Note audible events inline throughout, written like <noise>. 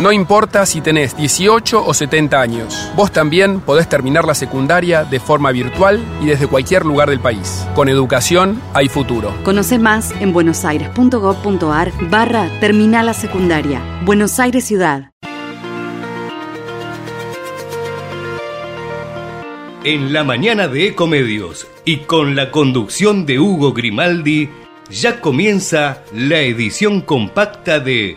No importa si tenés 18 o 70 años, vos también podés terminar la secundaria de forma virtual y desde cualquier lugar del país. Con educación hay futuro. Conoce más en buenosaires.gov.ar barra Terminal la Secundaria. Buenos Aires Ciudad. En la mañana de Ecomedios y con la conducción de Hugo Grimaldi, ya comienza la edición compacta de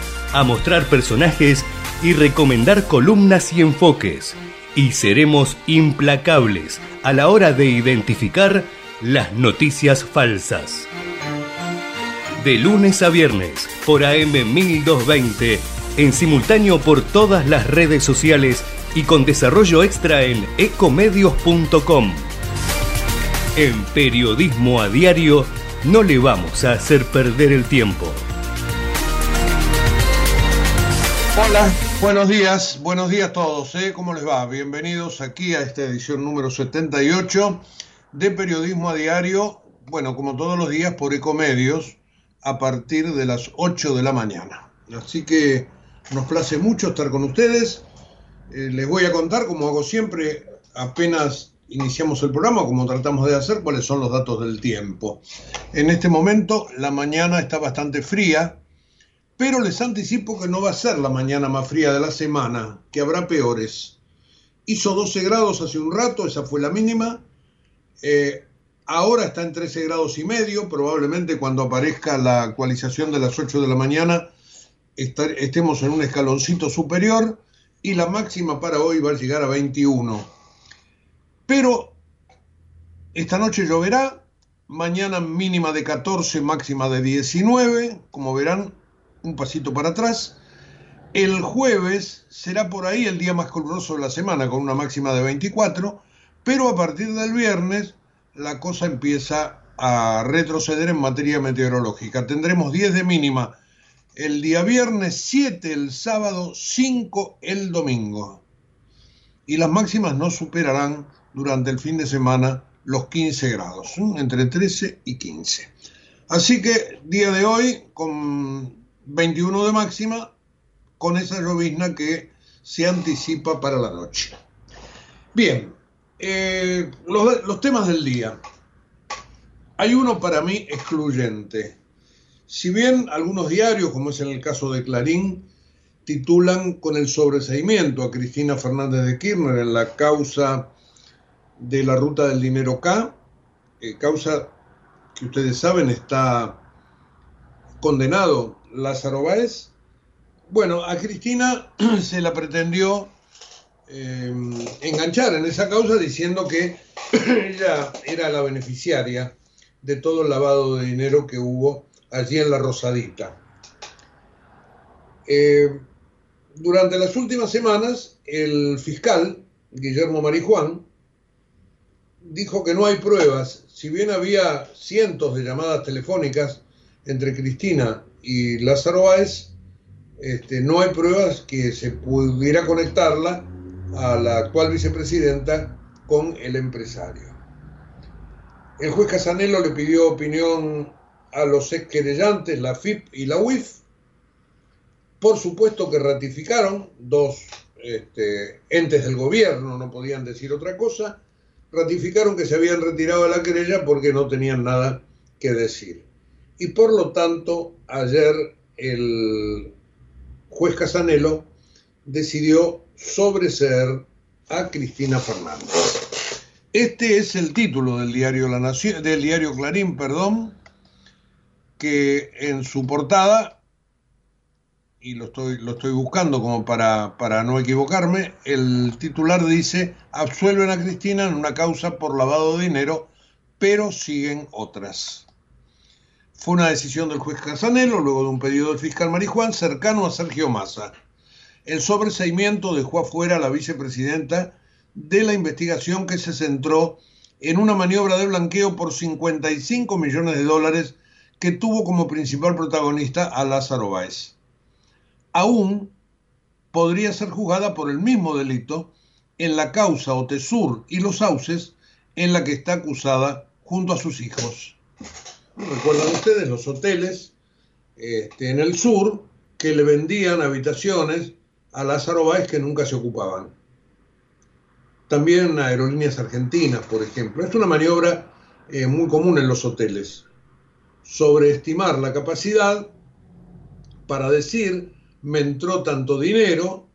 a mostrar personajes y recomendar columnas y enfoques. Y seremos implacables a la hora de identificar las noticias falsas. De lunes a viernes por AM 1220, en simultáneo por todas las redes sociales y con desarrollo extra en ecomedios.com. En Periodismo a Diario no le vamos a hacer perder el tiempo. Hola, buenos días, buenos días a todos, ¿eh? ¿cómo les va? Bienvenidos aquí a esta edición número 78 de Periodismo a Diario, bueno, como todos los días por Ecomedios, a partir de las 8 de la mañana. Así que nos place mucho estar con ustedes. Eh, les voy a contar, como hago siempre, apenas iniciamos el programa, como tratamos de hacer, cuáles son los datos del tiempo. En este momento la mañana está bastante fría, pero les anticipo que no va a ser la mañana más fría de la semana, que habrá peores. Hizo 12 grados hace un rato, esa fue la mínima. Eh, ahora está en 13 grados y medio, probablemente cuando aparezca la actualización de las 8 de la mañana estemos en un escaloncito superior y la máxima para hoy va a llegar a 21. Pero esta noche lloverá, mañana mínima de 14, máxima de 19, como verán, un pasito para atrás. El jueves será por ahí el día más caluroso de la semana, con una máxima de 24, pero a partir del viernes la cosa empieza a retroceder en materia meteorológica. Tendremos 10 de mínima el día viernes, 7 el sábado, 5 el domingo. Y las máximas no superarán durante el fin de semana los 15 grados, entre 13 y 15. Así que día de hoy con 21 de máxima con esa llovizna que se anticipa para la noche. Bien, eh, los, temas del día. Hay uno para mí excluyente. Si bien algunos diarios, como es en el caso de Clarín, titulan con el sobreseimiento a Cristina Fernández de Kirchner en la causa de la ruta del dinero K, eh, causa que ustedes saben está condenado Lázaro Báez. Bueno, a Cristina <clears throat> se la pretendió eh, enganchar en esa causa diciendo que <clears throat> ella era la beneficiaria de todo el lavado de dinero que hubo allí en la Rosadita. Eh, durante las últimas semanas, el fiscal, Guillermo Marijuán, dijo que no hay pruebas, si bien había cientos de llamadas telefónicas entre Cristina y Lázaro Báez, este, no hay pruebas que se pudiera conectarla a la actual vicepresidenta con el empresario. El juez Casanelo le pidió opinión a los ex querellantes, la FIP y la UIF. Por supuesto que ratificaron, dos este, entes del gobierno, no podían decir otra cosa, ratificaron que se habían retirado de la querella porque no tenían nada que decir y por lo tanto ayer el juez Casanelo decidió sobreseer a Cristina Fernández. Este es el título del diario La Nación, del diario Clarín, perdón, que en su portada, y lo estoy, buscando como para no equivocarme, el titular dice, absuelven a Cristina en una causa por lavado de dinero, pero siguen otras. Fue una decisión del juez Casanelo, luego de un pedido del fiscal Marijuán, cercano a Sergio Massa. El sobreseimiento dejó afuera a la vicepresidenta de la investigación que se centró en una maniobra de blanqueo por 55 millones de dólares que tuvo como principal protagonista a Lázaro Báez. Aún podría ser juzgada por el mismo delito en la causa Otesur y los Sauces en la que está acusada junto a sus hijos. Recuerdan ustedes los hoteles este, en el sur que le vendían habitaciones a Lázaro Báez que nunca se ocupaban. También aerolíneas argentinas, por ejemplo. Es una maniobra eh, muy común en los hoteles. Sobreestimar la capacidad para decir, me entró tanto dinero,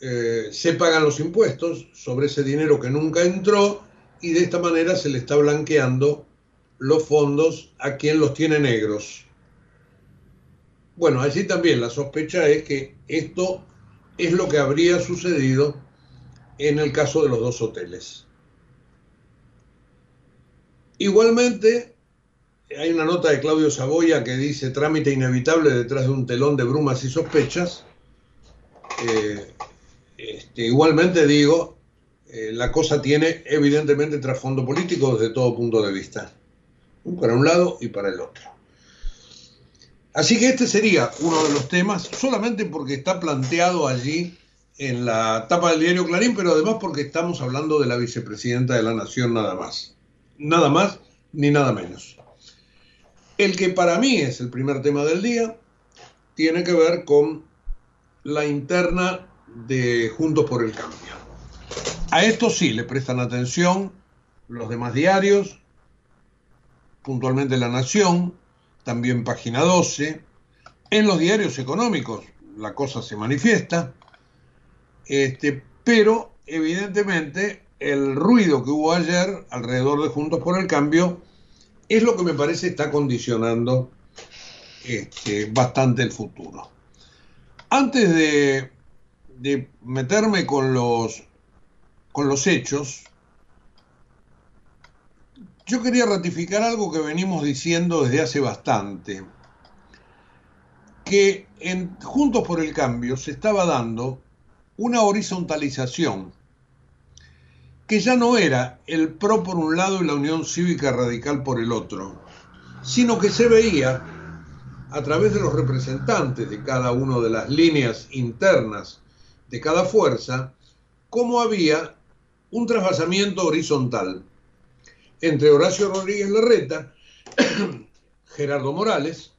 eh, se pagan los impuestos sobre ese dinero que nunca entró y de esta manera se le está blanqueando los fondos a quien los tiene negros. Bueno, allí también la sospecha es que esto es lo que habría sucedido en el caso de los dos hoteles. Igualmente, hay una nota de Claudio Saboya que dice trámite inevitable detrás de un telón de brumas y sospechas. Eh, este, igualmente digo, eh, la cosa tiene evidentemente trasfondo político desde todo punto de vista, para un lado y para el otro. Así que este sería uno de los temas, solamente porque está planteado allí en la tapa del diario Clarín, pero además porque estamos hablando de la vicepresidenta de la Nación nada más. Nada más ni nada menos. El que para mí es el primer tema del día tiene que ver con la interna de Juntos por el Cambio. A esto sí le prestan atención los demás diarios, puntualmente La Nación, también página 12. En los diarios económicos la cosa se manifiesta, este, pero evidentemente el ruido que hubo ayer alrededor de Juntos por el Cambio es lo que me parece está condicionando este, bastante el futuro. Antes de, de meterme con los, con los hechos, yo quería ratificar algo que venimos diciendo desde hace bastante, que en Juntos por el Cambio se estaba dando una horizontalización, que ya no era el PRO por un lado y la Unión Cívica Radical por el otro, sino que se veía a través de los representantes de cada una de las líneas internas de cada fuerza, cómo había un trasvasamiento horizontal entre Horacio Rodríguez Larreta, <clears throat> Gerardo Morales,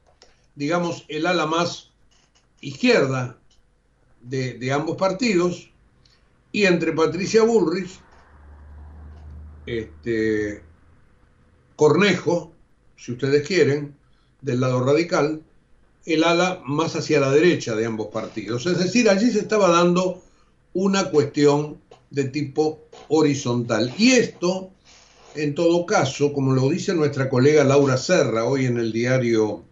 digamos el ala más izquierda de, ambos partidos, y entre Patricia Bullrich, este, Cornejo, si ustedes quieren, del lado radical, el ala más hacia la derecha de ambos partidos. Es decir, allí se estaba dando una cuestión de tipo horizontal. Y esto en todo caso, como lo dice nuestra colega Laura Serra hoy en el diario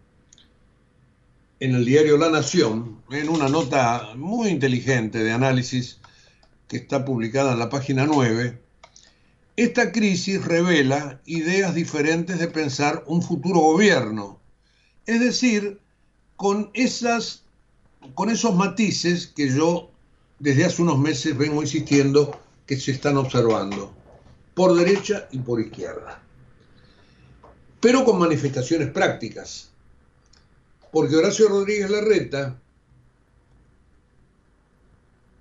en el diario La Nación, en una nota muy inteligente de análisis que está publicada en la página 9, esta crisis revela ideas diferentes de pensar un futuro gobierno. Es decir, con, esas, con esos matices que yo desde hace unos meses vengo insistiendo que se están observando por derecha y por izquierda. Pero con manifestaciones prácticas. Porque Horacio Rodríguez Larreta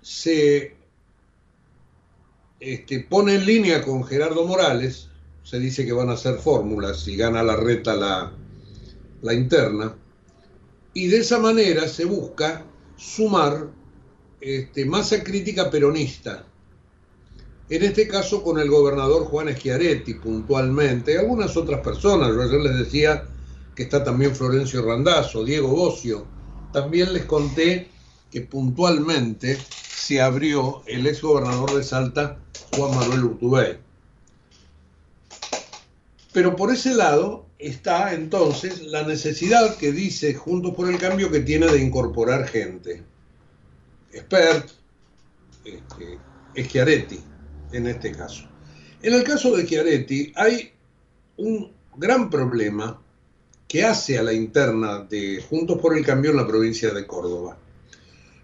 se este, pone en línea con Gerardo Morales, se dice que van a hacer fórmulas si gana Larreta la, la interna, y de esa manera se busca sumar este, masa crítica peronista en este caso con el gobernador Juan Schiaretti puntualmente, algunas otras personas, yo ayer les decía que está también Florencio Randazzo, Diego Bocio, también les conté que puntualmente se abrió el ex gobernador de Salta, Juan Manuel Urtubey. Pero por ese lado está entonces la necesidad que dice Juntos por el Cambio que tiene de incorporar gente. Expert, este, en este caso. En el caso de Schiaretti hay un gran problema que hace a la interna de Juntos por el Cambio en la provincia de Córdoba.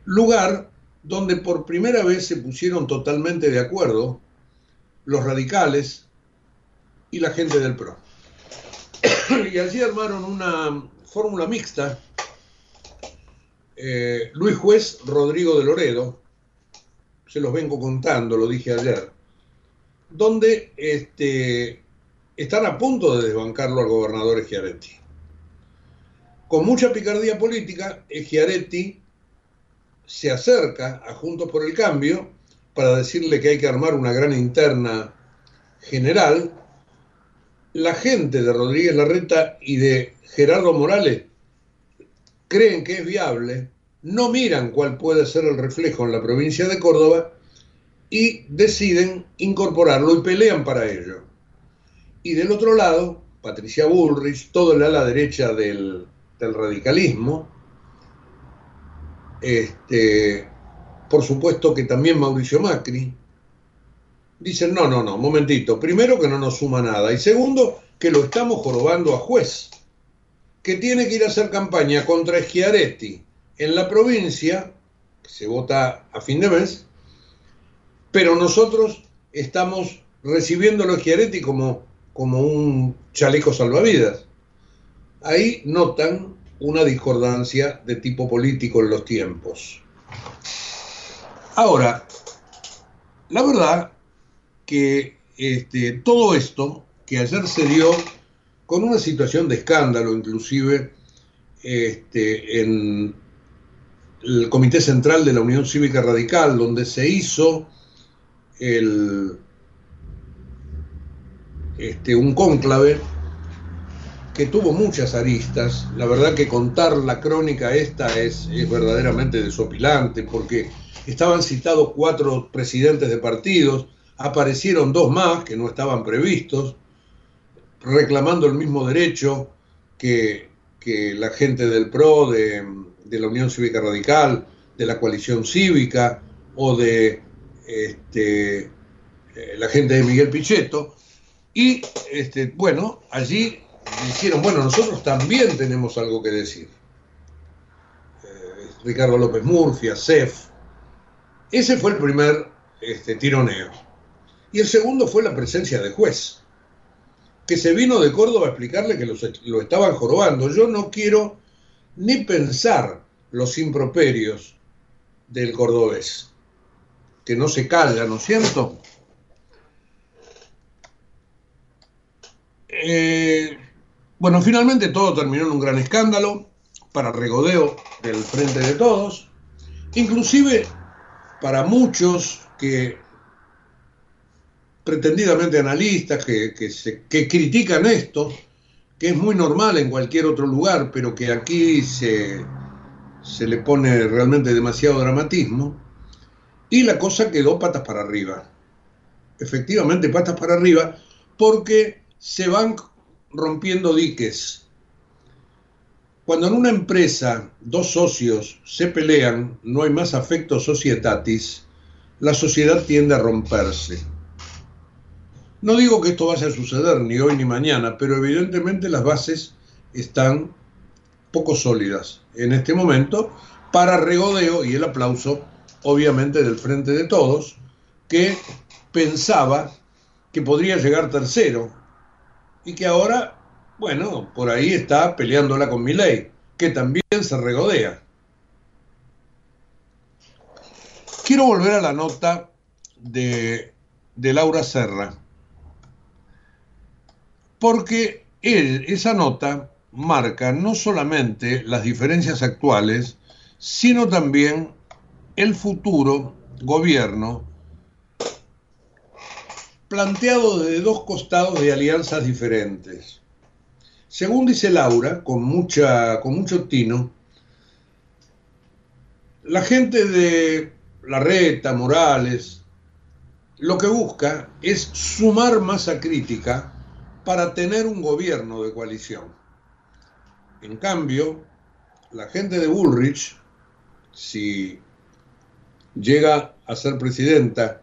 Lugar donde por primera vez se pusieron totalmente de acuerdo los radicales y la gente del PRO. <coughs> y allí armaron una fórmula mixta. Eh, Luis Juez, Rodrigo de Loredo, se los vengo contando, lo dije ayer, donde este, están a punto de desbancarlo al gobernador Schiaretti. Con mucha picardía política, Schiaretti se acerca a Juntos por el Cambio para decirle que hay que armar una gran interna general. La gente de Rodríguez Larreta y de Gerardo Morales creen que es viable, no miran cuál puede ser el reflejo en la provincia de Córdoba y deciden incorporarlo y pelean para ello. Y del otro lado, Patricia Bullrich, todo el ala derecha del, del radicalismo, este, por supuesto que también Mauricio Macri, dicen, no, no, no, momentito, primero que no nos suma nada y segundo que lo estamos jorobando a juez, que tiene que ir a hacer campaña contra Schiaretti en la provincia, que se vota a fin de mes, pero nosotros estamos recibiendo a Schiaretti como, como un chaleco salvavidas. Ahí notan una discordancia de tipo político en los tiempos. Ahora, la verdad que este, todo esto que ayer se dio con una situación de escándalo, inclusive este, en el Comité Central de la Unión Cívica Radical, donde se hizo este, un cónclave que tuvo muchas aristas. La verdad que contar la crónica esta es, es verdaderamente desopilante porque estaban citados cuatro presidentes de partidos, aparecieron dos más que no estaban previstos, reclamando el mismo derecho que, que la gente del PRO, de, de, la Unión Cívica Radical, de la coalición cívica o de este, eh, la gente de Miguel Pichetto. Y este, bueno, allí dijeron, bueno, nosotros también tenemos algo que decir. Eh, Ricardo López Murcia, CEF. Ese fue el primer este, tironeo. Y el segundo fue la presencia de juez, que se vino de Córdoba a explicarle que lo estaban jorobando. Yo no quiero ni pensar los improperios del cordobés, que no se calla, ¿no es cierto? Eh, bueno, finalmente todo terminó en un gran escándalo para regodeo del frente de todos, inclusive para muchos que pretendidamente analistas que, que, critican esto, que es muy normal en cualquier otro lugar, pero que aquí se, se le pone realmente demasiado dramatismo, y la cosa quedó patas para arriba. Efectivamente, patas para arriba, porque se van rompiendo diques. Cuando en una empresa dos socios se pelean, no hay más afecto societatis, la sociedad tiende a romperse. No digo que esto vaya a suceder ni hoy ni mañana, pero evidentemente las bases están poco sólidas en este momento para regodeo y el aplauso, obviamente, del frente de todos, que pensaba que podría llegar tercero y que ahora, bueno, por ahí está peleándola con ley, que también se regodea. Quiero volver a la nota de, de Laura Serra, porque esa nota marca no solamente las diferencias actuales, sino también el futuro gobierno planteado desde dos costados de alianzas diferentes. Según dice Laura, con, mucha, con mucho tino, la gente de Larreta, Morales, lo que busca es sumar masa crítica para tener un gobierno de coalición. En cambio, la gente de Bullrich, si llega a ser presidenta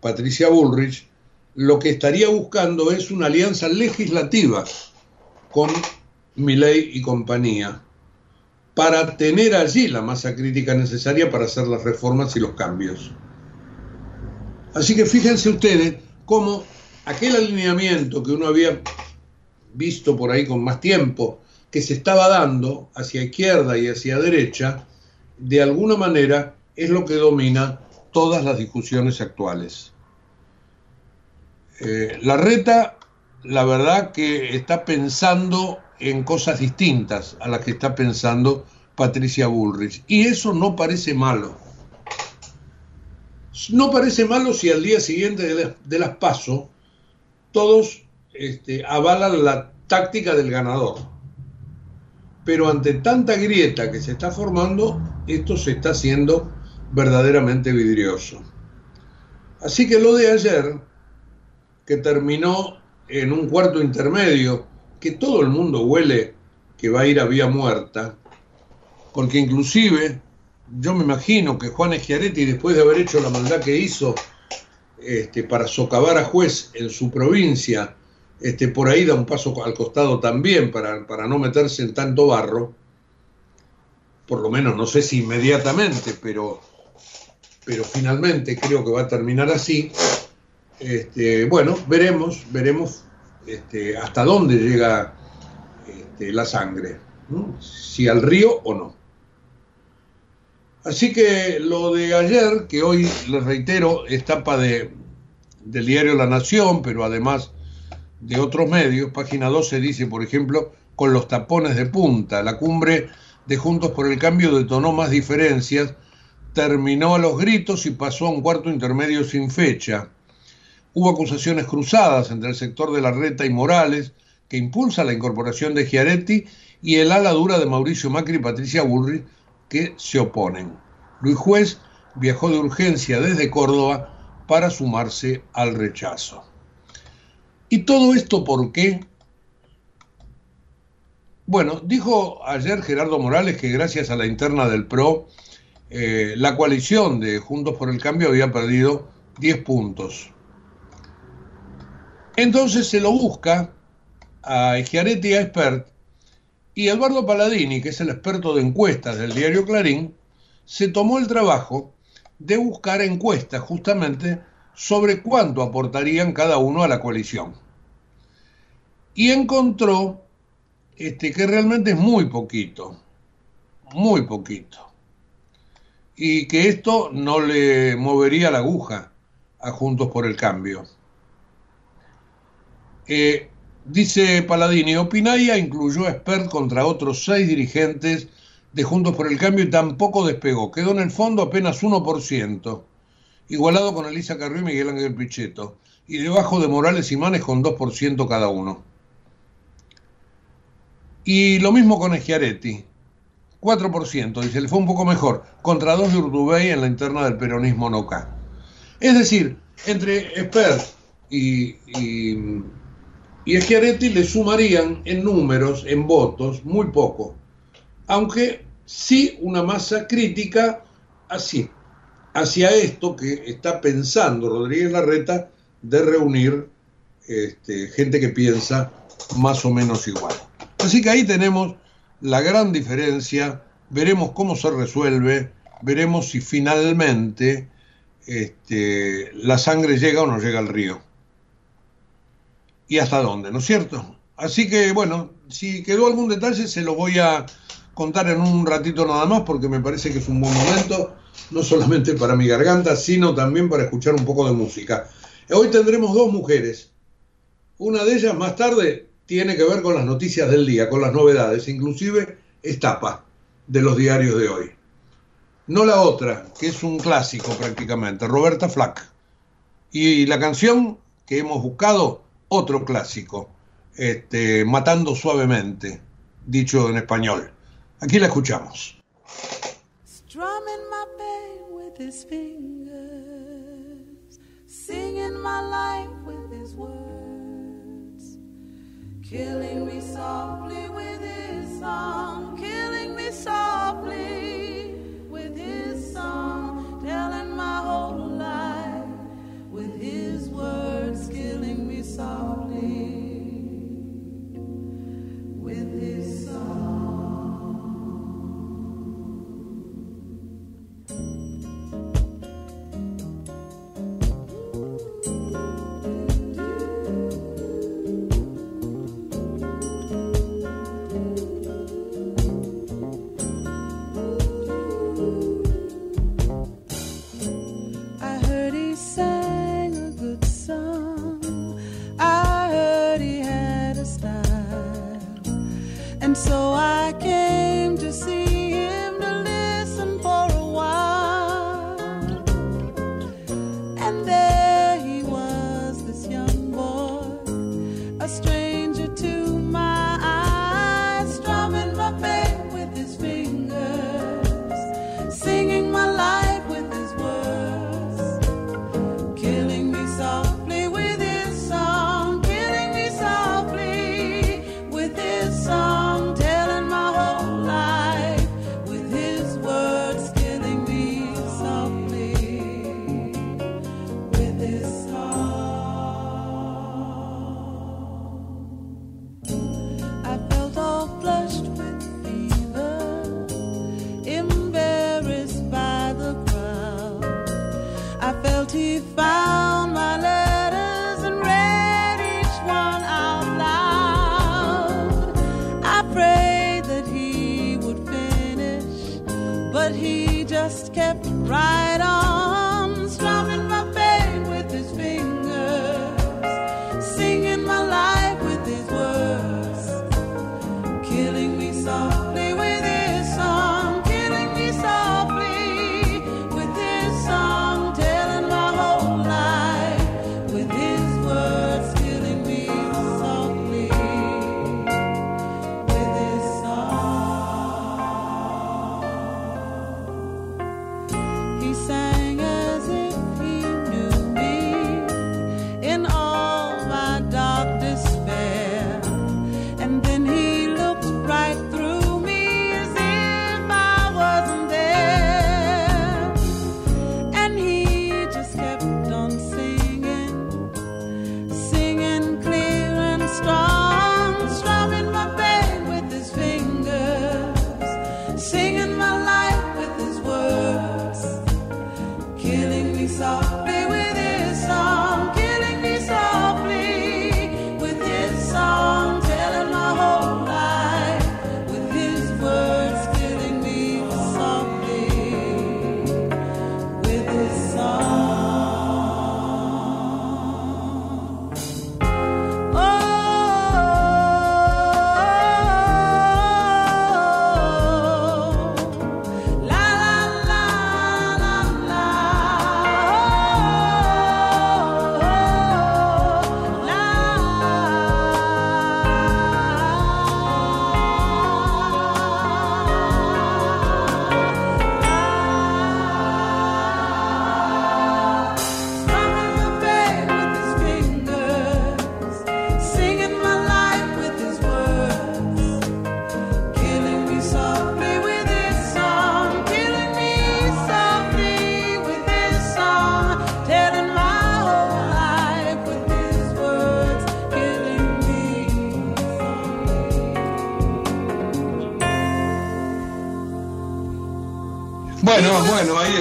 Patricia Bullrich, lo que estaría buscando es una alianza legislativa con Milei y compañía para tener allí la masa crítica necesaria para hacer las reformas y los cambios. Así que fíjense ustedes cómo aquel alineamiento que uno había visto por ahí con más tiempo, que se estaba dando hacia izquierda y hacia derecha, de alguna manera es lo que domina todas las discusiones actuales. Eh, la reta, la verdad que está pensando en cosas distintas a las que está pensando Patricia Bullrich. Y eso no parece malo. No parece malo si al día siguiente de, las PASO todos este, avalan la táctica del ganador. Pero ante tanta grieta que se está formando, esto se está haciendo verdaderamente vidrioso. Así que lo de ayer, que terminó en un cuarto intermedio, que todo el mundo huele que va a ir a vía muerta, porque inclusive yo me imagino que Juan Schiaretti, después de haber hecho la maldad que hizo este, para socavar a juez en su provincia, este, por ahí da un paso al costado también para, para no meterse en tanto barro, por lo menos no sé si inmediatamente, pero, pero finalmente creo que va a terminar así. Este, bueno, veremos, veremos hasta dónde llega la sangre, si al río o no. Así que lo de ayer, que hoy les reitero, es tapa de, del diario La Nación, pero además de otros medios, página 12 dice, por ejemplo, con los tapones de punta, la cumbre de Juntos por el Cambio detonó más diferencias, terminó a los gritos y pasó a un cuarto intermedio sin fecha. Hubo acusaciones cruzadas entre el sector de la Reta y Morales, que impulsa la incorporación de Giaretti, y el ala dura de Mauricio Macri y Patricia Burri, que se oponen. Luis Juez viajó de urgencia desde Córdoba para sumarse al rechazo. ¿Y todo esto por qué? Bueno, dijo ayer Gerardo Morales que gracias a la interna del PRO, eh, la coalición de Juntos por el Cambio había perdido 10 puntos. Entonces se lo busca a Schiaretti y a Expert, y Eduardo Paladini, que es el experto de encuestas del diario Clarín, se tomó el trabajo de buscar encuestas justamente sobre cuánto aportarían cada uno a la coalición. Y encontró este, que realmente es muy poquito, muy poquito. Y que esto no le movería la aguja a Juntos por el Cambio. Eh, dice Paladini, Opinaya incluyó a Expert contra otros seis dirigentes de Juntos por el Cambio y tampoco despegó. Quedó en el fondo apenas 1%, igualado con Elisa Carrió y Miguel Ángel Pichetto, y debajo de Morales y Manes con 2% cada uno. Y lo mismo con Schiaretti, 4%, dice, le fue un poco mejor, contra dos de Urdubey en la interna del peronismo NOCA. Es decir, entre Expert y, y y Schiaretti le sumarían en números, en votos, muy poco, aunque sí una masa crítica así, hacia esto que está pensando Rodríguez Larreta de reunir este, gente que piensa más o menos igual. Así que ahí tenemos la gran diferencia, veremos cómo se resuelve, veremos si finalmente este, la sangre llega o no llega al río y hasta dónde, ¿no es cierto? Así que bueno, si quedó algún detalle se lo voy a contar en un ratito nada más porque me parece que es un buen momento, no solamente para mi garganta, sino también para escuchar un poco de música. Hoy tendremos dos mujeres. Una de ellas más tarde tiene que ver con las noticias del día, con las novedades, inclusive estapa de los diarios de hoy. No la otra, que es un clásico prácticamente, Roberta Flack. Y la canción que hemos buscado otro clásico, este, Matando Suavemente, dicho en español. Aquí la escuchamos. Strumming my pain with his fingers, singing my life with his words, killing me softly with his song, killing me softly.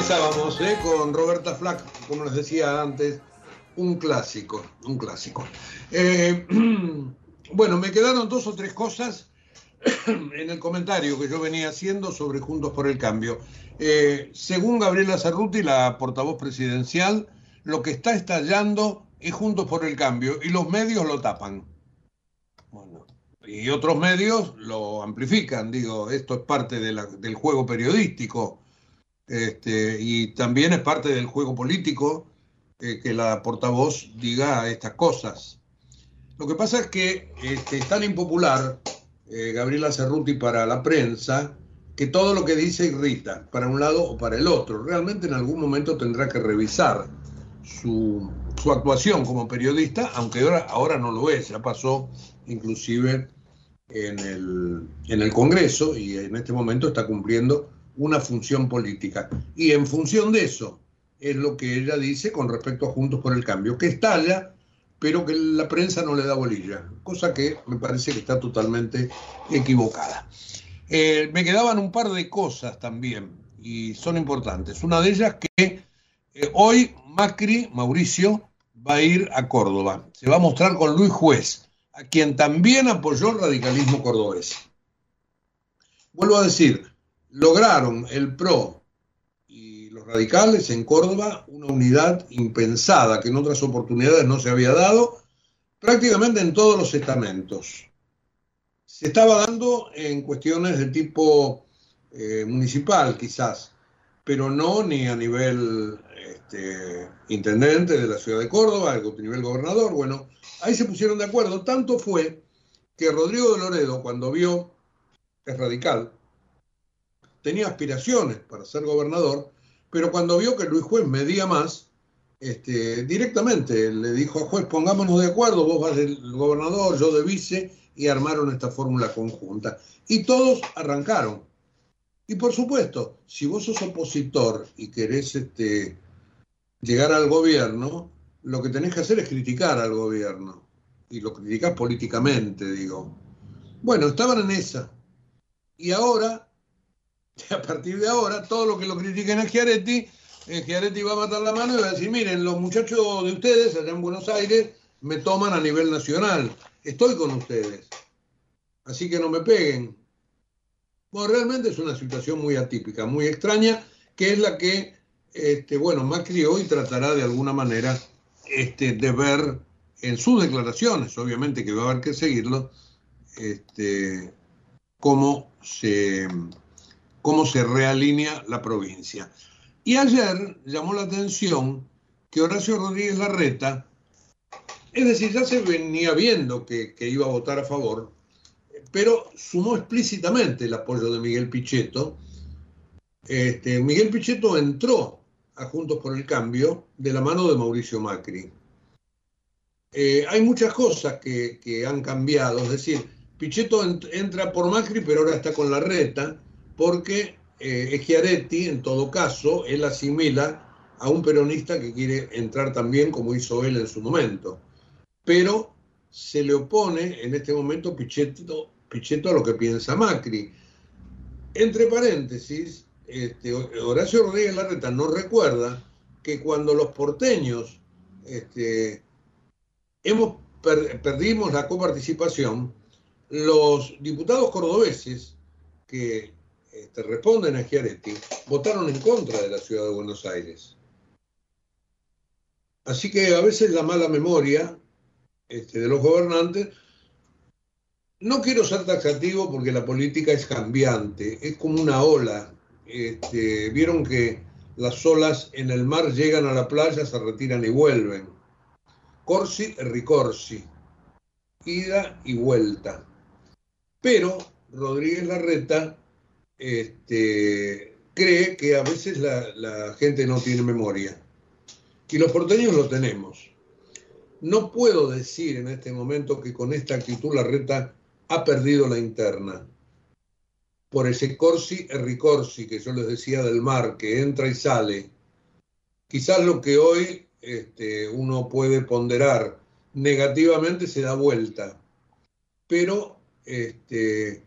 estábamos eh, con Roberta Flack, como les decía antes, un clásico, un clásico. Eh, <clears throat> bueno, me quedaron dos o tres cosas en el comentario que yo venía haciendo sobre Juntos por el Cambio. Eh, según Gabriela Cerruti, la portavoz presidencial, lo que está estallando es Juntos por el Cambio y los medios lo tapan. Bueno, y otros medios lo amplifican, digo, esto es parte del juego periodístico este, y también es parte del juego político eh, que la portavoz diga estas cosas. Lo que pasa es que este, es tan impopular eh, Gabriela Cerruti para la prensa que todo lo que dice irrita, para un lado o para el otro. Realmente en algún momento tendrá que revisar su, actuación como periodista, aunque ahora, ahora no lo es, ya pasó inclusive en el Congreso y en este momento está cumpliendo una función política. Y en función de eso es lo que ella dice con respecto a Juntos por el Cambio, que estalla, pero que la prensa no le da bolilla, cosa que me parece que está totalmente equivocada. Eh, me quedaban un par de cosas también y son importantes. Una de ellas que eh, hoy Macri, Mauricio, va a ir a Córdoba. Se va a mostrar con Luis Juez, a quien también apoyó el radicalismo cordobés. Vuelvo a decir, lograron el PRO y los radicales en Córdoba una unidad impensada que en otras oportunidades no se había dado prácticamente en todos los estamentos. Se estaba dando en cuestiones de tipo eh, municipal quizás, pero no ni a nivel este, intendente de la ciudad de Córdoba, a nivel gobernador. Bueno, ahí se pusieron de acuerdo. Tanto fue que Rodrigo de Loredo, cuando vio, es radical, tenía aspiraciones para ser gobernador, pero cuando vio que Luis Juez medía más, este, directamente le dijo a Juez, pongámonos de acuerdo, vos vas del gobernador, yo de vice, y armaron esta fórmula conjunta. Y todos arrancaron. Y por supuesto, si vos sos opositor y querés este, llegar al gobierno, lo que tenés que hacer es criticar al gobierno. Y lo criticás políticamente, digo. Bueno, estaban en esa. Y ahora <laughs> a partir de ahora, todo lo que lo critiquen a Schiaretti, eh, Schiaretti va a matar la mano y va a decir, miren, los muchachos de ustedes allá en Buenos Aires me toman a nivel nacional, estoy con ustedes, así que no me peguen. Bueno, realmente es una situación muy atípica, muy extraña, que es la que, este, bueno, Macri hoy tratará de alguna manera este, de ver en sus declaraciones, obviamente que va a haber que seguirlo, este, cómo se cómo se realinea la provincia. Y ayer llamó la atención que Horacio Rodríguez Larreta, es decir, ya se venía viendo que, iba a votar a favor, pero sumó explícitamente el apoyo de Miguel Pichetto. Este, Miguel Pichetto entró a Juntos por el Cambio de la mano de Mauricio Macri. Eh, hay muchas cosas que, que, han cambiado, es decir, Pichetto entra por Macri, pero ahora está con Larreta porque eh, en todo caso, él asimila a un peronista que quiere entrar también como hizo él en su momento. Pero se le opone en este momento Pichetto, Pichetto a lo que piensa Macri. Entre paréntesis, este, Horacio Rodríguez Larreta nos recuerda que cuando los porteños este, hemos perdimos la coparticipación, los diputados cordobeses que este, responden a Schiaretti, votaron en contra de la ciudad de Buenos Aires. Así que a veces la mala memoria este, de los gobernantes, no quiero ser taxativo porque la política es cambiante, es como una ola. Este, Vieron que las olas en el mar llegan a la playa, se retiran y vuelven. Corsi ricorsi, ida y vuelta. Pero Rodríguez Larreta este, cree que a veces la, gente no tiene memoria. Y los porteños lo tenemos. No puedo decir en este momento que con esta actitud la reta ha perdido la interna. Por ese corsi ricorsi que yo les decía del mar, que entra y sale. Quizás lo que hoy este, uno puede ponderar negativamente se da vuelta. Pero este,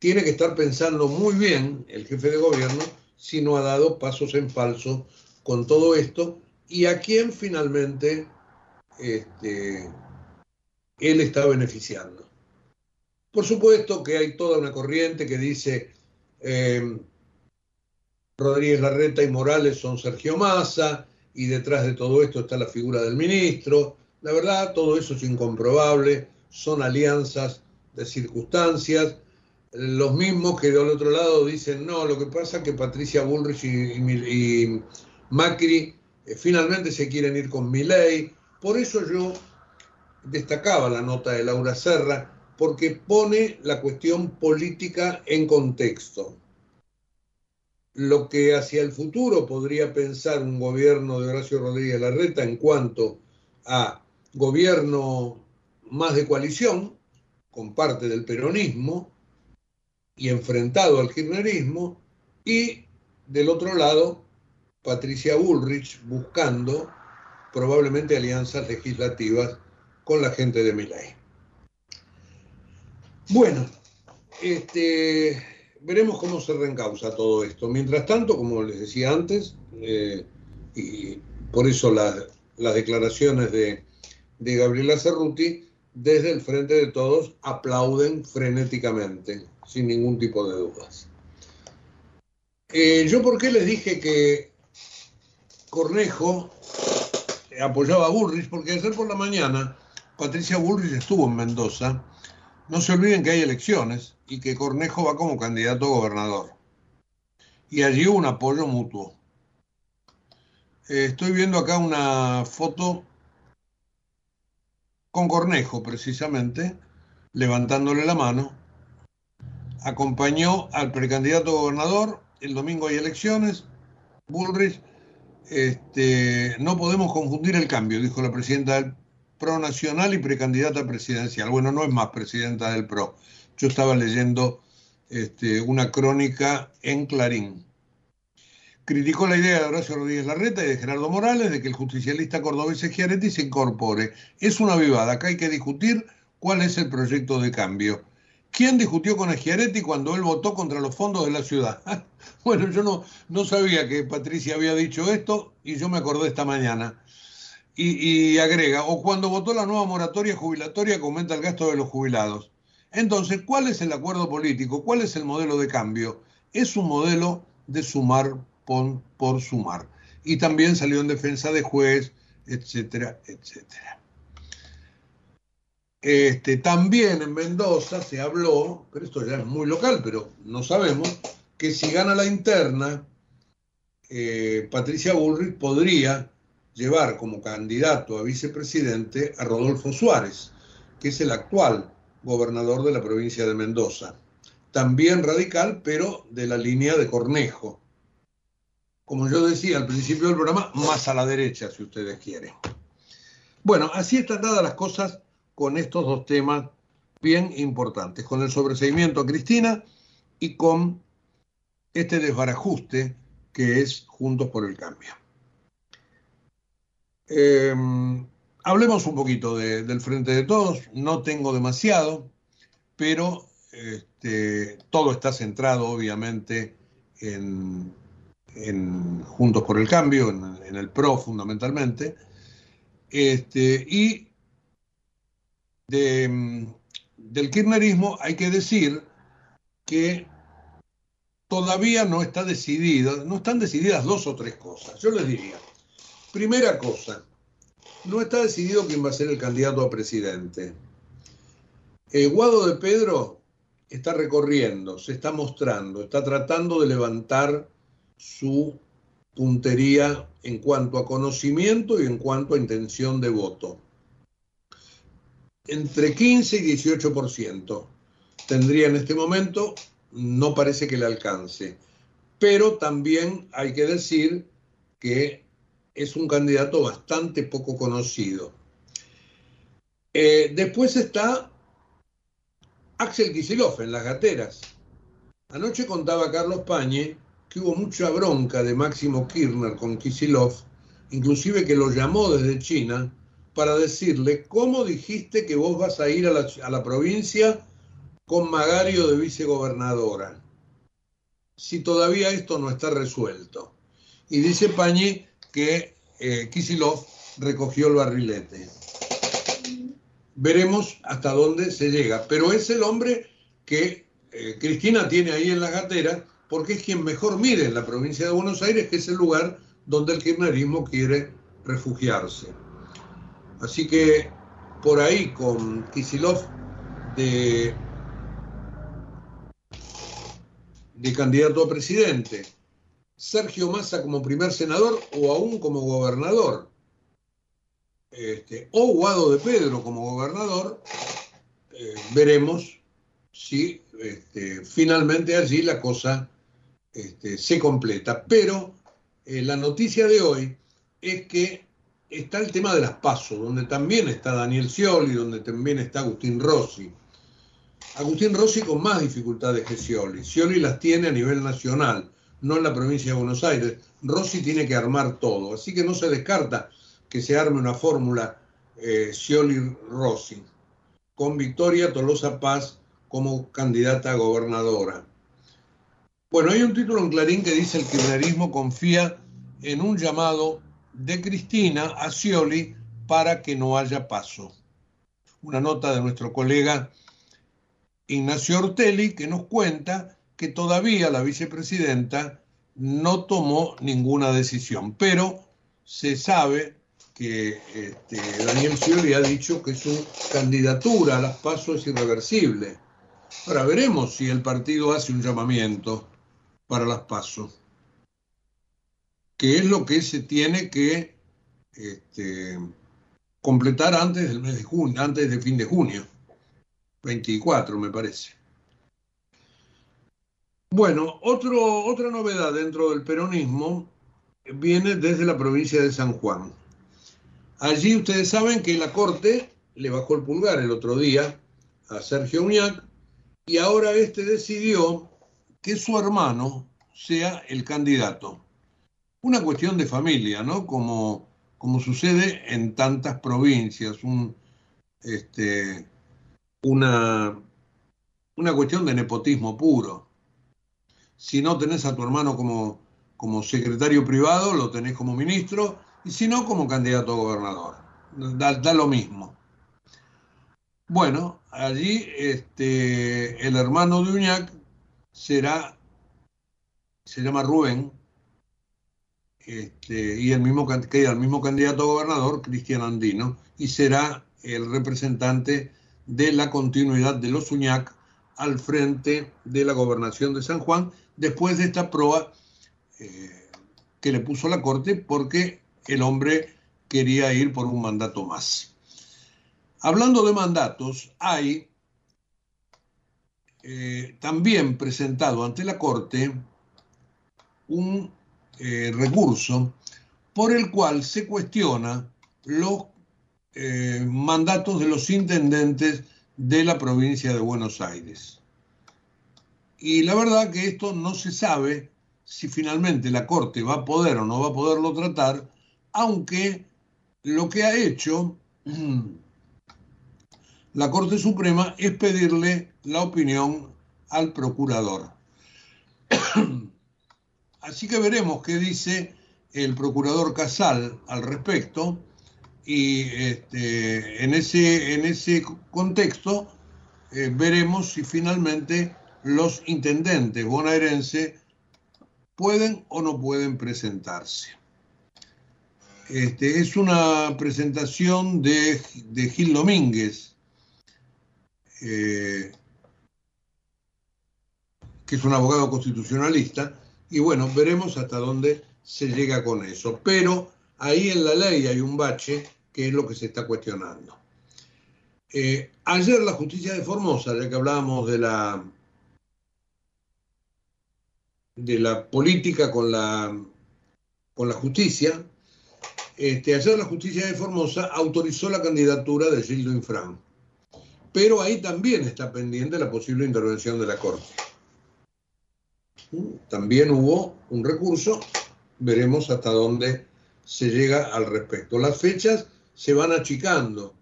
tiene que estar pensando muy bien el jefe de gobierno si no ha dado pasos en falso con todo esto y a quién finalmente este, él está beneficiando. Por supuesto que hay toda una corriente que dice eh, Rodríguez Larreta y Morales son Sergio Massa y detrás de todo esto está la figura del ministro. La verdad, todo eso es incomprobable, son alianzas de circunstancias los mismos que del otro lado dicen, no, lo que pasa es que Patricia Bullrich y, Macri eh, finalmente se quieren ir con ley. Por eso yo destacaba la nota de Laura Serra, porque pone la cuestión política en contexto. Lo que hacia el futuro podría pensar un gobierno de Horacio Rodríguez Larreta en cuanto a gobierno más de coalición, con parte del peronismo y enfrentado al kirchnerismo, y del otro lado, Patricia Bullrich buscando probablemente alianzas legislativas con la gente de Milay. Bueno, este, veremos cómo se reencausa todo esto. Mientras tanto, como les decía antes, eh, y por eso la- las declaraciones de, de Gabriela Cerruti, desde el Frente de Todos aplauden frenéticamente, sin ningún tipo de dudas. Eh, yo por qué les dije que Cornejo apoyaba a Bullrich, porque ayer por la mañana Patricia Bullrich estuvo en Mendoza. No se olviden que hay elecciones y que Cornejo va como candidato a gobernador. Y allí hubo un apoyo mutuo. Eh, estoy viendo acá una foto con Cornejo, precisamente, levantándole la mano. Acompañó al precandidato gobernador. El domingo hay elecciones. Bullrich este, no podemos confundir el cambio, dijo la presidenta del PRO Nacional y precandidata presidencial. Bueno, no es más presidenta del PRO. Yo estaba leyendo este, una crónica en Clarín. Criticó la idea de Horacio Rodríguez Larreta y de Gerardo Morales de que el justicialista cordobés Schiaretti se incorpore. Es una vivada. Acá hay que discutir cuál es el proyecto de cambio. ¿Quién discutió con Schiaretti cuando él votó contra los fondos de la ciudad? <laughs> bueno, yo no, no sabía que Patricia había dicho esto y yo me acordé esta mañana. Y, y agrega, o cuando votó la nueva moratoria jubilatoria que aumenta el gasto de los jubilados. Entonces, ¿cuál es el acuerdo político? ¿Cuál es el modelo de cambio? Es un modelo de sumar por, sumar. Y también salió en defensa de juez, etcétera, etcétera. Este, también en Mendoza se habló, pero esto ya es muy local, pero no sabemos, que si gana la interna, eh, Patricia Bullrich podría llevar como candidato a vicepresidente a Rodolfo Suárez, que es el actual gobernador de la provincia de Mendoza. También radical, pero de la línea de Cornejo. Como yo decía al principio del programa, más a la derecha, si ustedes quieren. Bueno, así están dadas las cosas con estos dos temas bien importantes, con el sobreseimiento a Cristina y con este desbarajuste que es Juntos por el Cambio. Eh, hablemos un poquito de, del Frente de Todos, no tengo demasiado, pero este, todo está centrado obviamente en, en, Juntos por el Cambio, en, el PRO fundamentalmente, este, y de, del kirchnerismo hay que decir que todavía no está decidido, no están decididas dos o tres cosas. Yo les diría, primera cosa, no está decidido quién va a ser el candidato a presidente. Eh, Guado de Pedro está recorriendo, se está mostrando, está tratando de levantar su puntería en cuanto a conocimiento y en cuanto a intención de voto. Entre 15 y 18% tendría en este momento, no parece que le alcance, pero también hay que decir que es un candidato bastante poco conocido. Eh, después está Axel Kicillof en las gateras. Anoche contaba Carlos Pañe que hubo mucha bronca de Máximo Kirchner con Kicillof, inclusive que lo llamó desde China para decirle, ¿cómo dijiste que vos vas a ir a la, a la provincia con Magario de vicegobernadora? Si todavía esto no está resuelto. Y dice Pañi que eh, Kisilov recogió el barrilete. Veremos hasta dónde se llega. Pero es el hombre que eh, Cristina tiene ahí en la gatera porque es quien mejor mide en la provincia de Buenos Aires, que es el lugar donde el kirchnerismo quiere refugiarse. Así que por ahí con Kisilov de, de candidato a presidente, Sergio Massa como primer senador o aún como gobernador, este, o Guado de Pedro como gobernador, eh, veremos si este, finalmente allí la cosa este, se completa. Pero eh, la noticia de hoy es que está el tema de las pasos, donde también está Daniel Scioli, donde también está Agustín Rossi. Agustín Rossi con más dificultades que Scioli. Scioli las tiene a nivel nacional, no en la provincia de Buenos Aires. Rossi tiene que armar todo, así que no se descarta que se arme una fórmula eh, Scioli-Rossi, con Victoria Tolosa Paz como candidata a gobernadora. Bueno, hay un título en Clarín que dice el kirchnerismo confía en un llamado de Cristina a Scioli para que no haya paso. Una nota de nuestro colega Ignacio Ortelli que nos cuenta que todavía la vicepresidenta no tomó ninguna decisión, pero se sabe que este, Daniel Scioli ha dicho que su candidatura a las PASO es irreversible. Ahora veremos si el partido hace un llamamiento para las PASO, que es lo que se tiene que este, completar antes del mes de junio, antes del fin de junio, 24 me parece. Bueno, otra novedad dentro del peronismo viene desde la provincia de San Juan. Allí ustedes saben que la Corte le bajó el pulgar el otro día a Sergio Uñac y ahora este decidió que su hermano sea el candidato. Una cuestión de familia, ¿no? Como, como sucede en tantas provincias, un, este, una, una cuestión de nepotismo puro si no tenés a tu hermano como, como secretario privado, lo tenés como ministro, y si no, como candidato a gobernador. Da, da lo mismo. Bueno, allí este, el hermano de Uñac será, se llama Rubén, este, y el mismo, el mismo candidato a gobernador, Cristian Andino, y será el representante de la continuidad de los Uñac al frente de la gobernación de San Juan, después de esta prueba eh, que le puso la Corte porque el hombre quería ir por un mandato más. Hablando de mandatos, hay eh, también presentado ante la Corte un eh, recurso por el cual se cuestiona los mandatos de los intendentes de la provincia de Buenos Aires. Y la verdad que esto no se sabe si finalmente la Corte va a poder o no va a poderlo tratar, aunque lo que ha hecho <clears throat> la Corte Suprema es pedirle la opinión al procurador. <clears throat> Así que veremos qué dice el procurador Casal al respecto y este, en, ese, en ese contexto eh, veremos si finalmente los intendentes bonaerenses pueden o no pueden presentarse. Este, es una presentación de, Gil Domínguez, eh, que es un abogado constitucionalista, y bueno, veremos hasta dónde se llega con eso. Pero ahí en la ley hay un bache que es lo que se está cuestionando. Eh, ayer la justicia de Formosa, ya que hablábamos de la de la política con la, con la justicia, este, ayer la justicia de Formosa autorizó la candidatura de Gildo Infran. Pero ahí también está pendiente la posible intervención de la Corte. También hubo un recurso, veremos hasta dónde se llega al respecto. Las fechas se van achicando.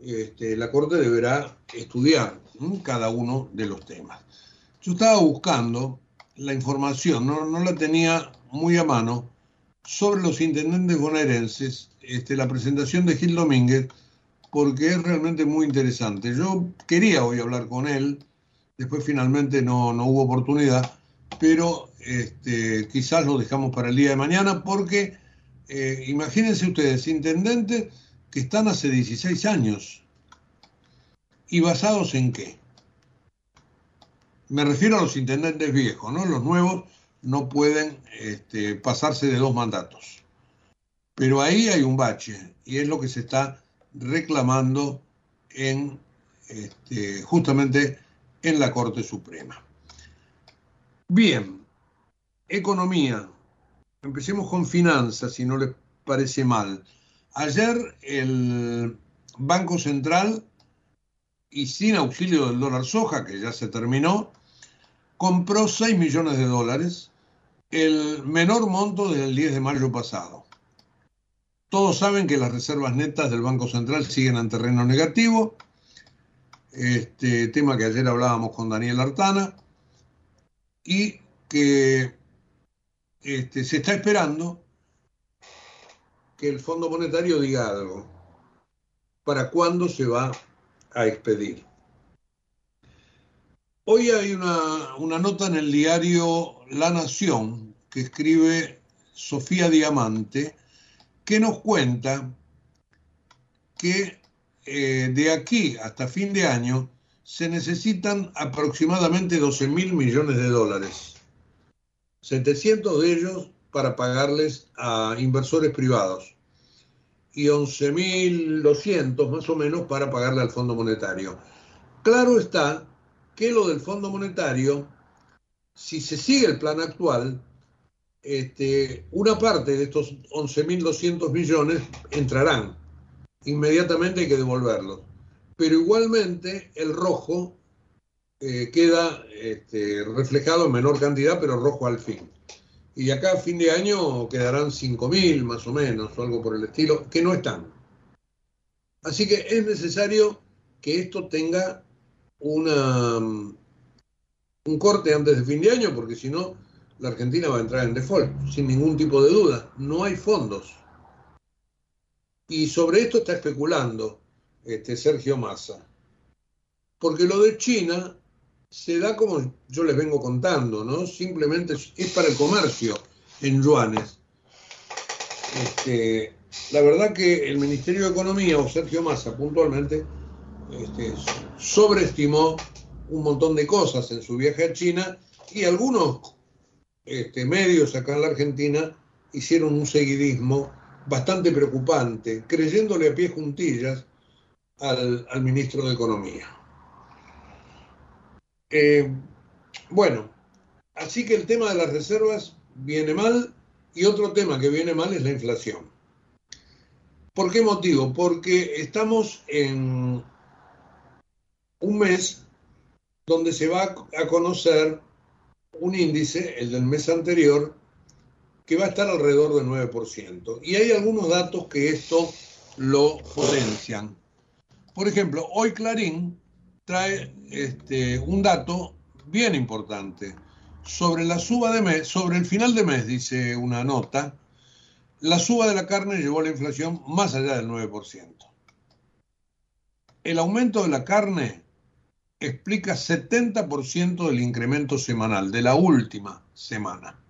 Este, la Corte deberá estudiar cada uno de los temas. Yo estaba buscando la información, no, la tenía muy a mano, sobre los intendentes bonaerenses, este, la presentación de Gil Domínguez, porque es realmente muy interesante. Yo quería hoy hablar con él, después finalmente no, hubo oportunidad, pero este, quizás lo dejamos para el día de mañana, porque eh, imagínense ustedes, intendentes que están hace 16 años, ¿y basados en qué? Me refiero a los intendentes viejos, ¿no? Los nuevos no pueden este, pasarse de dos mandatos. Pero ahí hay un bache y es lo que se está reclamando en este, justamente en la Corte Suprema. Bien, economía. Empecemos con finanzas, si no les parece mal. Ayer el Banco Central, y sin auxilio del dólar soja, que ya se terminó, compró 6 millones de dólares, el menor monto desde el 10 de mayo pasado. Todos saben que las reservas netas del Banco Central siguen en terreno negativo, este tema que ayer hablábamos con Daniel Artana, y que este, se está esperando que el Fondo Monetario diga algo. ¿Para cuándo se va a expedir? Hoy hay una, una nota en el diario La Nación que escribe Sofía Diamante que nos cuenta que eh, de aquí hasta fin de año se necesitan aproximadamente 12 mil millones de dólares. 700 de ellos para pagarles a inversores privados y 11.200 más o menos para pagarle al Fondo Monetario. Claro está que lo del Fondo Monetario, si se sigue el plan actual, este, una parte de estos 11.200 millones entrarán. Inmediatamente hay que devolverlos. Pero igualmente el rojo eh, queda este, reflejado en menor cantidad, pero rojo al fin. Y acá a fin de año quedarán 5.000 más o menos, o algo por el estilo, que no están. Así que es necesario que esto tenga una, un corte antes de fin de año, porque si no, la Argentina va a entrar en default, sin ningún tipo de duda. No hay fondos. Y sobre esto está especulando este, Sergio Massa. Porque lo de China se da como yo les vengo contando, ¿no? Simplemente es para el comercio en yuanes. Este, la verdad que el Ministerio de Economía o Sergio Massa puntualmente este, sobreestimó un montón de cosas en su viaje a China y algunos este, medios acá en la Argentina hicieron un seguidismo bastante preocupante, creyéndole a pie juntillas al, al ministro de Economía. Eh, bueno, así que el tema de las reservas viene mal y otro tema que viene mal es la inflación. ¿Por qué motivo? Porque estamos en un mes donde se va a conocer un índice, el del mes anterior, que va a estar alrededor del 9%. Y hay algunos datos que esto lo potencian. Por ejemplo, hoy Clarín trae este, un dato bien importante. Sobre la suba de mes, sobre el final de mes, dice una nota, la suba de la carne llevó la inflación más allá del 9%. El aumento de la carne explica 70% del incremento semanal, de la última semana.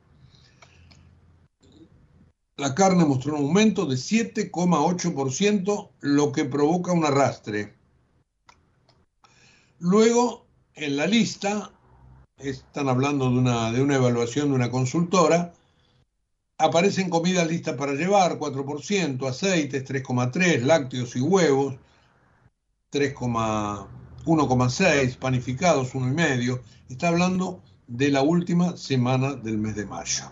La carne mostró un aumento de 7,8%, lo que provoca un arrastre Luego, en la lista, están hablando de una, de una evaluación de una consultora, aparecen comidas listas para llevar, 4%, aceites, 3,3%, lácteos y huevos, 3,1,6%, panificados, 1,5%. Está hablando de la última semana del mes de mayo.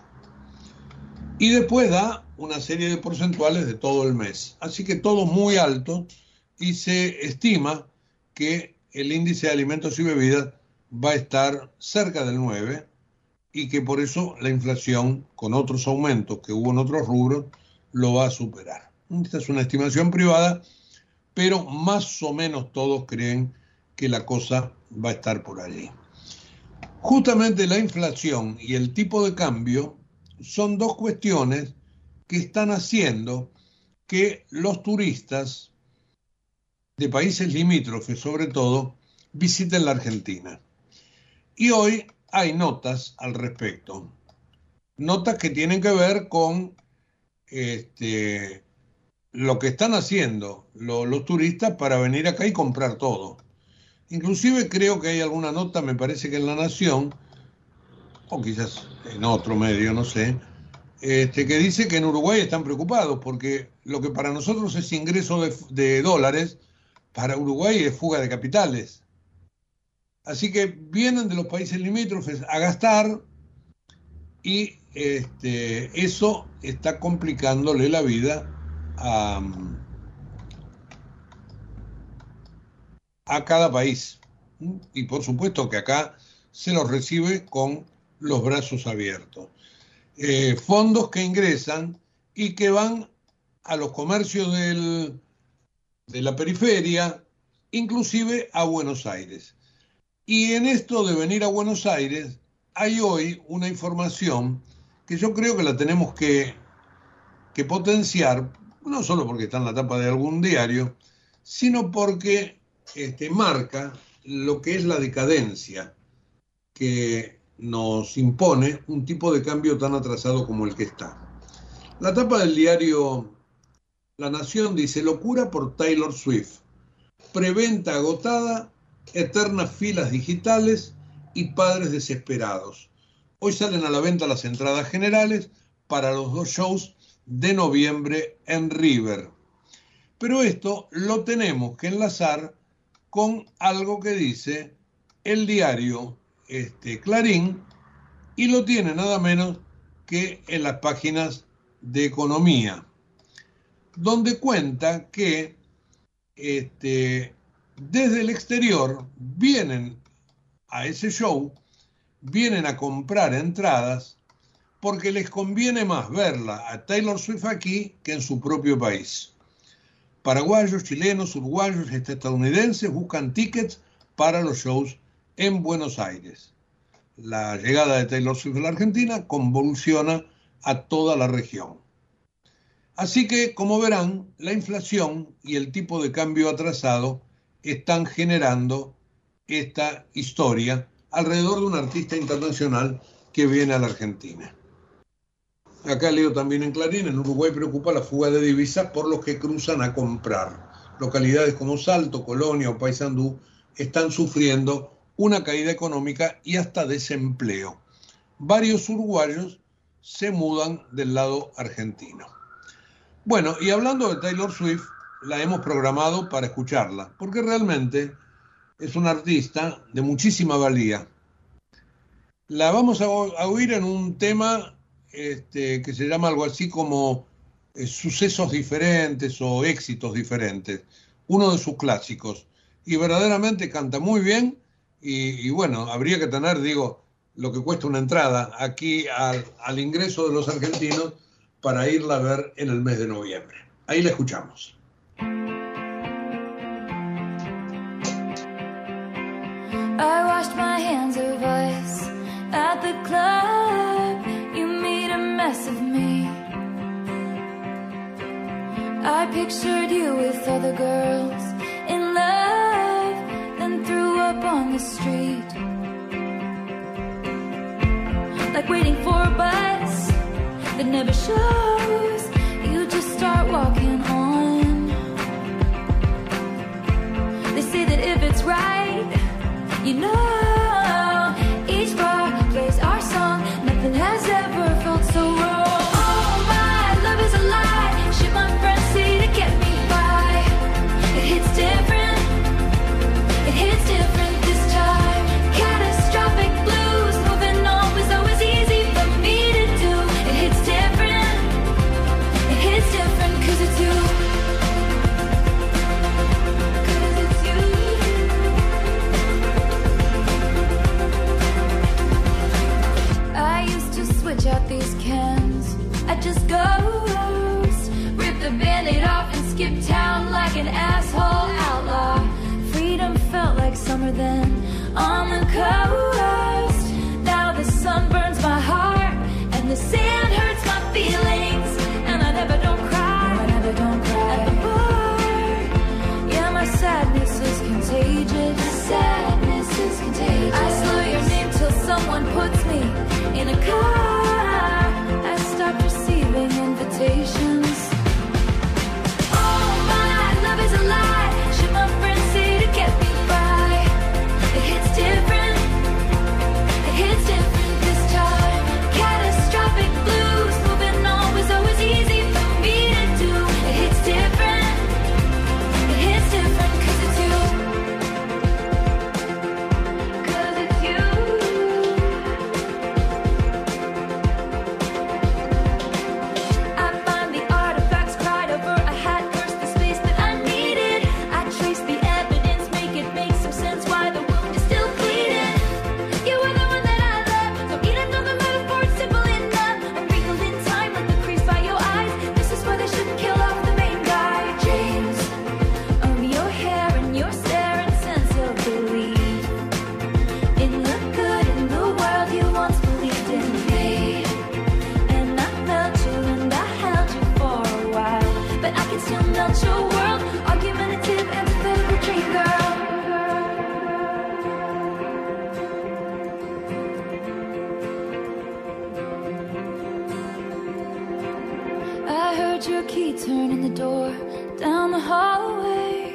Y después da una serie de porcentuales de todo el mes. Así que todo muy alto y se estima que el índice de alimentos y bebidas va a estar cerca del 9 y que por eso la inflación, con otros aumentos que hubo en otros rubros, lo va a superar. Esta es una estimación privada, pero más o menos todos creen que la cosa va a estar por allí. Justamente la inflación y el tipo de cambio son dos cuestiones que están haciendo que los turistas de países limítrofes sobre todo, visiten la Argentina. Y hoy hay notas al respecto. Notas que tienen que ver con este, lo que están haciendo los turistas para venir acá y comprar todo. Inclusive creo que hay alguna nota, me parece que en La Nación, o quizás en otro medio, no sé, este, que dice que en Uruguay están preocupados porque lo que para nosotros es ingreso de, de dólares, para Uruguay es fuga de capitales. Así que vienen de los países limítrofes a gastar y este, eso está complicándole la vida a, a cada país. Y por supuesto que acá se los recibe con los brazos abiertos. Eh, fondos que ingresan y que van a los comercios del, de la periferia, inclusive a Buenos Aires. Y en esto de venir a Buenos Aires, hay hoy una información que yo creo que la tenemos que, que potenciar, no solo porque está en la tapa de algún diario, sino porque este, marca lo que es la decadencia que nos impone un tipo de cambio tan atrasado como el que está. La tapa del diario La Nación dice locura por Taylor Swift, preventa agotada, eternas filas digitales y padres desesperados. Hoy salen a la venta las entradas generales para los dos shows de noviembre en River. Pero esto lo tenemos que enlazar con algo que dice el diario este, Clarín y lo tiene nada menos que en las páginas de economía, donde cuenta que este, desde el exterior vienen a ese show, vienen a comprar entradas porque les conviene más verla a Taylor Swift aquí que en su propio país. Paraguayos, chilenos, uruguayos, estadounidenses buscan tickets para los shows en Buenos Aires. La llegada de Taylor Swift a la Argentina convulsiona a toda la región. Así que, como verán, la inflación y el tipo de cambio atrasado están generando esta historia alrededor de un artista internacional que viene a la Argentina. Acá leo también en Clarín, en Uruguay preocupa la fuga de divisas por los que cruzan a comprar. Localidades como Salto, Colonia o Paysandú están sufriendo una caída económica y hasta desempleo. Varios uruguayos se mudan del lado argentino. Bueno, y hablando de Taylor Swift, la hemos programado para escucharla, porque realmente es una artista de muchísima valía. La vamos a, oír en un tema este, que se llama algo así como eh, sucesos diferentes o éxitos diferentes, uno de sus clásicos. Y verdaderamente canta muy bien y, bueno, habría que tener, digo, lo que cuesta una entrada aquí al, ingreso de los argentinos para irla a ver en el mes de noviembre. Ahí la escuchamos. I washed my hands of at the club. You made a mess of me. I pictured you with other girls street. Like waiting for a bus that never shows. You just start walking on. They say that if it's right, you know, heard your key turn in the door down the hallway.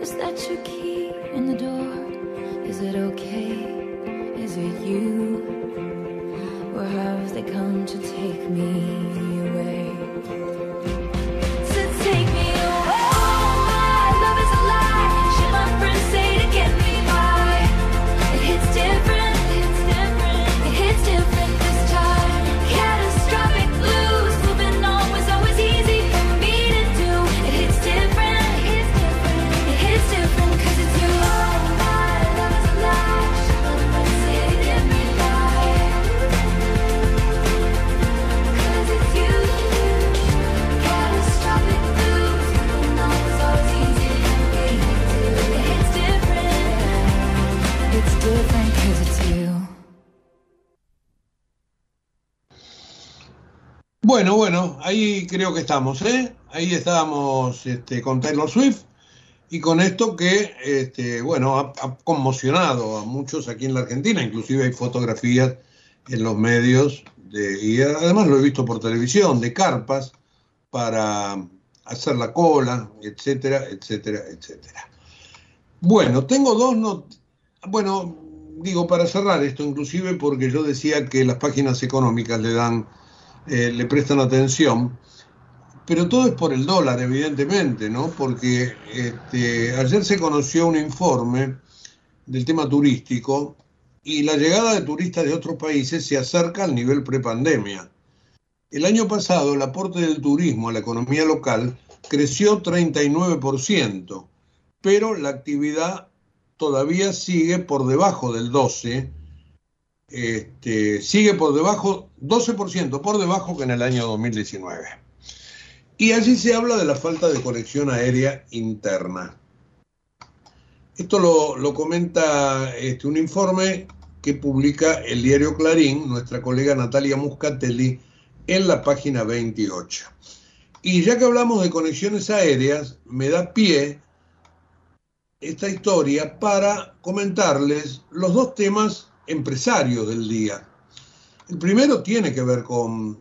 Is that your key in the door? Is it okay? Is it you? Or have they come to take me away? Bueno, bueno, ahí creo que estamos, ¿eh? Ahí estábamos este, con Taylor Swift y con esto que, este, bueno, ha, conmocionado a muchos aquí en la Argentina, inclusive hay fotografías en los medios, y además lo he visto por televisión, de carpas para hacer la cola, etcétera, etcétera, etcétera. Bueno, tengo dos not bueno, digo para cerrar esto, inclusive porque yo decía que las páginas económicas le dan eh, le prestan atención, pero todo es por el dólar, evidentemente, ¿no? Porque este, ayer se conoció un informe del tema turístico y la llegada de turistas de otros países se acerca al nivel prepandemia. El año pasado el aporte del turismo a la economía local creció 39%, pero la actividad todavía sigue por debajo del 12%, este, sigue por debajo, 12% por debajo que en el año 2019. Y allí se habla de la falta de conexión aérea interna. Esto lo, lo comenta este, un informe que publica el diario Clarín, nuestra colega Natalia Muscatelli, en la página 28. Y ya que hablamos de conexiones aéreas, me da pie esta historia para comentarles los dos temas empresarios del día. El primero tiene que ver con,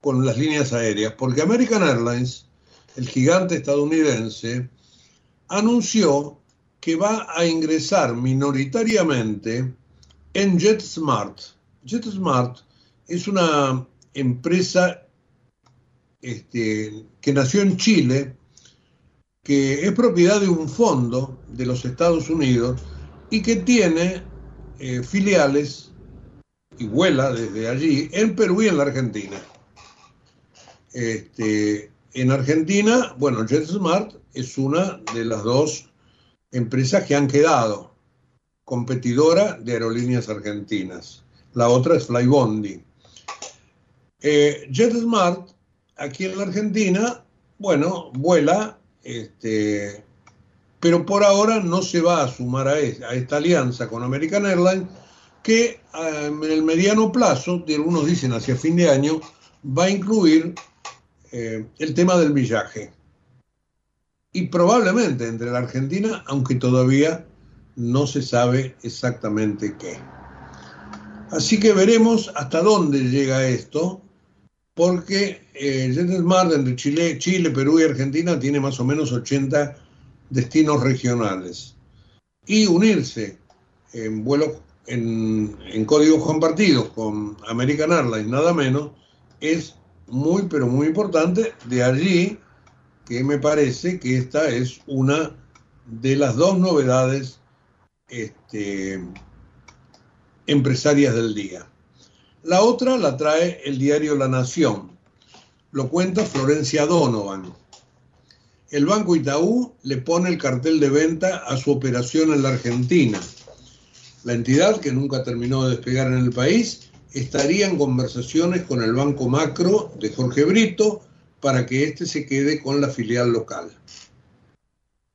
con las líneas aéreas, porque American Airlines, el gigante estadounidense, anunció que va a ingresar minoritariamente en JetSmart. JetSmart es una empresa este, que nació en Chile, que es propiedad de un fondo de los Estados Unidos y que tiene eh, filiales y vuela desde allí en Perú y en la Argentina. Este, en Argentina, bueno, JetSmart es una de las dos empresas que han quedado competidora de aerolíneas argentinas. La otra es Flybondi. Eh, JetSmart, aquí en la Argentina, bueno, vuela, este, pero por ahora no se va a sumar a, es- a esta alianza con American Airlines, que eh, en el mediano plazo, de algunos dicen hacia fin de año, va a incluir eh, el tema del millaje. Y probablemente entre la Argentina, aunque todavía no se sabe exactamente qué. Así que veremos hasta dónde llega esto, porque eh, JetSmart entre Chile, Chile, Perú y Argentina tiene más o menos 80 destinos regionales. Y unirse en vuelos en, códigos compartidos con American Airlines, nada menos, es muy, pero muy importante. De allí que me parece que esta es una de las dos novedades este, empresarias del día. La otra la trae el diario La Nación. Lo cuenta Florencia Donovan. El Banco Itaú le pone el cartel de venta a su operación en la Argentina. La entidad, que nunca terminó de despegar en el país, estaría en conversaciones con el Banco Macro de Jorge Brito para que éste se quede con la filial local.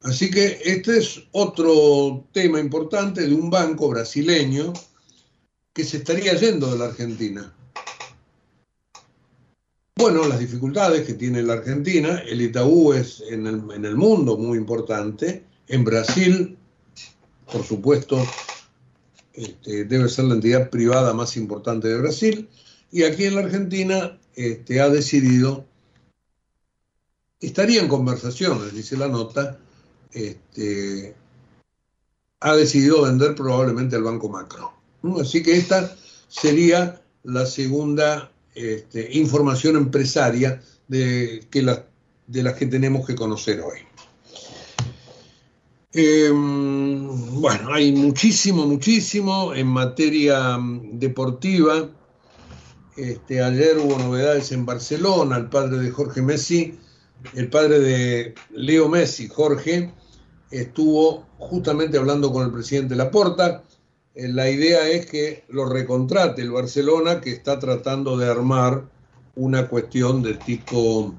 Así que este es otro tema importante de un banco brasileño que se estaría yendo de la Argentina. Bueno, las dificultades que tiene la Argentina, el Itaú es en el, mundo muy importante, en Brasil, por supuesto, este, debe ser la entidad privada más importante de Brasil, y aquí en la Argentina este, ha decidido estaría en conversaciones, dice la nota, este, ha decidido vender probablemente al Banco Macro. Así que esta sería la segunda este, información empresaria de, que la- de las que tenemos que conocer hoy. Eh, bueno, hay muchísimo, muchísimo en materia mm, deportiva. Este, ayer hubo novedades en Barcelona, el padre de Jorge Messi, el padre de Leo Messi, Jorge, estuvo justamente hablando con el presidente Laporta. Eh, La idea es que lo recontrate el Barcelona, que está tratando de armar una cuestión de tipo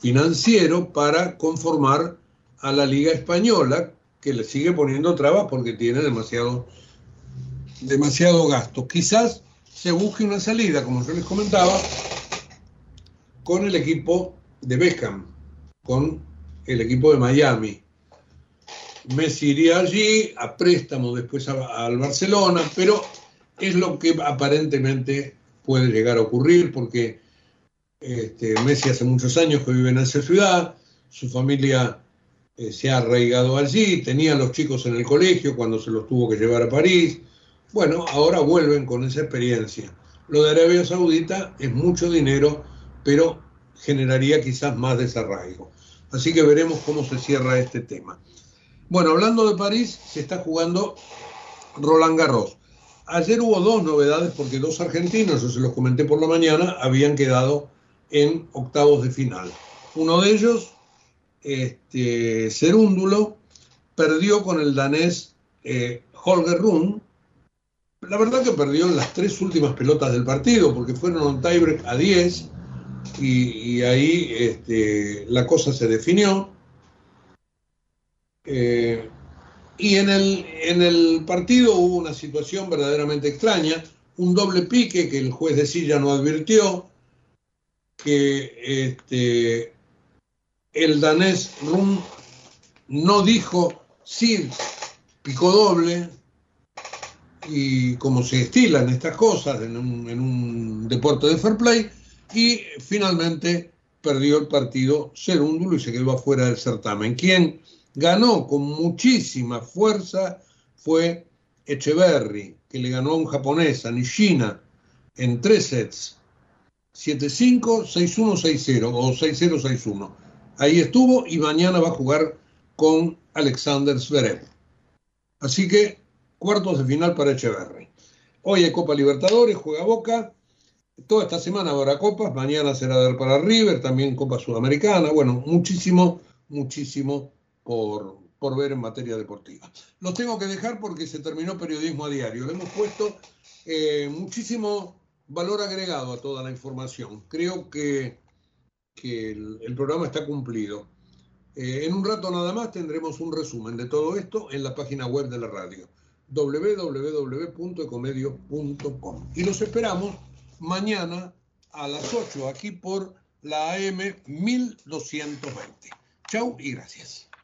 financiero para conformar a la Liga Española, que le sigue poniendo trabas porque tiene demasiado, demasiado gasto. Quizás se busque una salida, como yo les comentaba, con el equipo de Beckham, con el equipo de Miami. Messi iría allí a préstamo después al Barcelona, pero es lo que aparentemente puede llegar a ocurrir porque este, Messi hace muchos años que vive en esa ciudad, su familia eh, se ha arraigado allí, tenía a los chicos en el colegio cuando se los tuvo que llevar a París. Bueno, ahora vuelven con esa experiencia. Lo de Arabia Saudita es mucho dinero, pero generaría quizás más desarraigo. Así que veremos cómo se cierra este tema. Bueno, hablando de París, se está jugando Roland Garros. Ayer hubo dos novedades porque dos argentinos, yo se los comenté por la mañana, habían quedado en octavos de final. Uno de ellos, este, perdió con el danés eh, Holger Rune. La verdad que perdió en las tres últimas pelotas del partido porque fueron un tiebreak a 10 y, y ahí este, la cosa se definió. Eh, y en el, en el partido hubo una situación verdaderamente extraña, un doble pique que el juez de silla no advirtió, que este, el danés Rum no dijo sí, picó doble, y como se estilan estas cosas en un, deporte de fair play, y finalmente perdió el partido Cerúndulo y se quedó afuera del certamen. Quien ganó con muchísima fuerza fue Echeverry, que le ganó a un japonés, a Nishina, en tres sets. 7-5, 6-1, 6-0 o 6-0, 6-1. Ahí estuvo y mañana va a jugar con Alexander Zverev. Así que cuartos de final para Echeverry. Hoy hay Copa Libertadores, juega Boca. Toda esta semana habrá copas, mañana será para River, también Copa Sudamericana. Bueno, muchísimo, muchísimo por, ver en materia deportiva. Los tengo que dejar porque se terminó periodismo a diario. Le hemos puesto eh, muchísimo valor agregado a toda la información. Creo que, que el, el programa está cumplido. Eh, en un rato nada más tendremos un resumen de todo esto en la página web de la radio www.ecomedio.com y los esperamos mañana a las 8 aquí por la AM 1220. Chau y gracias.